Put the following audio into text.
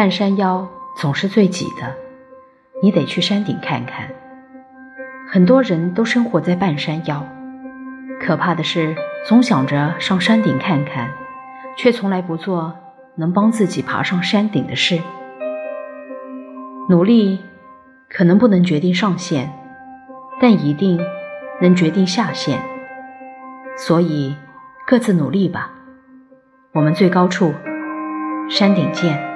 半山腰总是最挤的你得去山顶看看。很多人都生活在半山腰可怕的是总想着上山顶看看却从来不做能帮自己爬上山顶的事。努力可能不能决定上限但一定能决定下限。所以各自努力吧我们最高处山顶见。